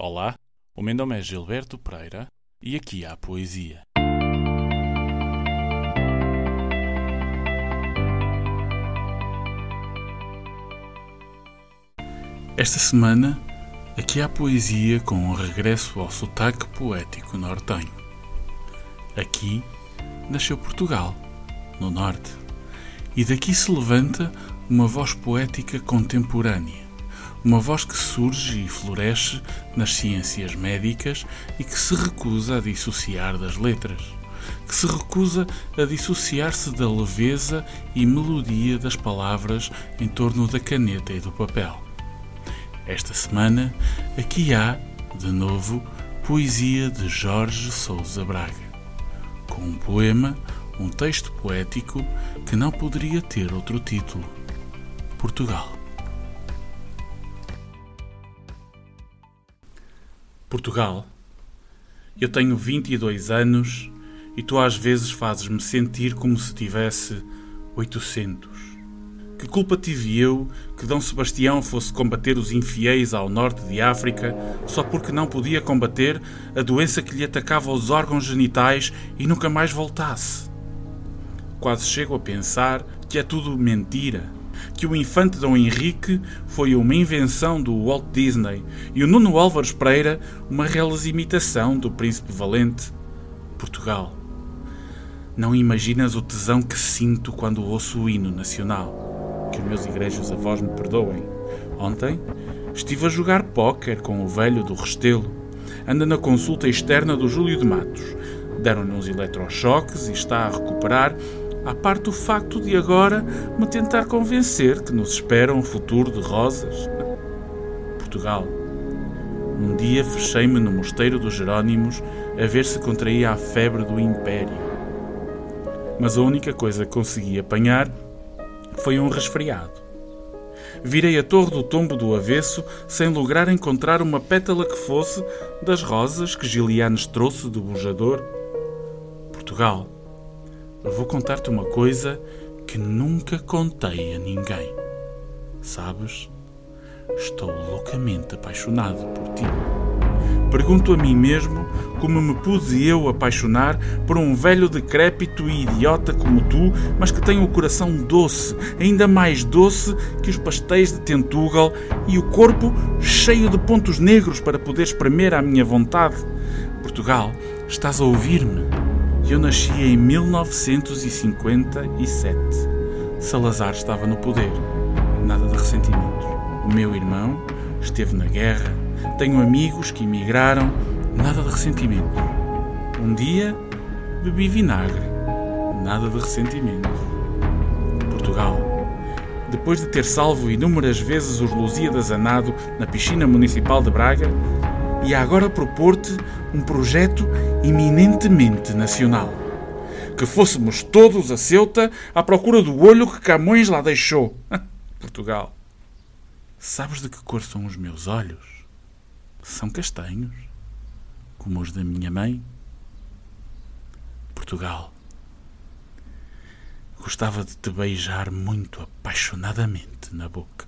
Olá, o meu nome é Gilberto Pereira e aqui há poesia. Esta semana, aqui há poesia com um regresso ao sotaque poético nortenho. Aqui nasceu Portugal, no norte, e daqui se levanta uma voz poética contemporânea uma voz que surge e floresce nas ciências médicas e que se recusa a dissociar das letras, que se recusa a dissociar-se da leveza e melodia das palavras em torno da caneta e do papel. Esta semana, aqui há, de novo, poesia de Jorge Sousa Braga, com um poema, um texto poético que não poderia ter outro título: Portugal. Portugal. Eu tenho 22 anos e tu às vezes fazes-me sentir como se tivesse 800. Que culpa tive eu que Dom Sebastião fosse combater os infiéis ao norte de África só porque não podia combater a doença que lhe atacava os órgãos genitais e nunca mais voltasse? Quase chego a pensar que é tudo mentira que o infante Dom Henrique foi uma invenção do Walt Disney e o Nuno Álvares Pereira uma reles imitação do Príncipe Valente. Portugal. Não imaginas o tesão que sinto quando ouço o hino nacional. Que os meus igrejas avós me perdoem. Ontem estive a jogar póquer com o velho do Restelo. Anda na consulta externa do Júlio de Matos. Deram-lhe uns eletrochoques e está a recuperar à parte o facto de agora me tentar convencer que nos espera um futuro de rosas. Portugal. Um dia fechei-me no mosteiro dos Jerónimos a ver se contraía a febre do Império. Mas a única coisa que consegui apanhar foi um resfriado. Virei a torre do tombo do avesso sem lograr encontrar uma pétala que fosse das rosas que Gilianes trouxe do bujador. Portugal vou contar-te uma coisa que nunca contei a ninguém. Sabes? Estou loucamente apaixonado por ti. Pergunto a mim mesmo como me pude eu apaixonar por um velho decrépito e idiota como tu, mas que tem o coração doce, ainda mais doce que os pastéis de Tentugal e o corpo cheio de pontos negros para poder espremer à minha vontade. Portugal, estás a ouvir-me? Eu nasci em 1957. Salazar estava no poder. Nada de ressentimentos. O meu irmão esteve na guerra. Tenho amigos que emigraram. Nada de ressentimentos. Um dia bebi vinagre. Nada de ressentimentos. Portugal. Depois de ter salvo inúmeras vezes os Lusíadas a nado na piscina municipal de Braga, e agora propor-te um projeto eminentemente nacional. Que fôssemos todos a Ceuta à procura do olho que Camões lá deixou. Portugal. Sabes de que cor são os meus olhos? São castanhos, como os da minha mãe. Portugal. Gostava de te beijar muito apaixonadamente na boca.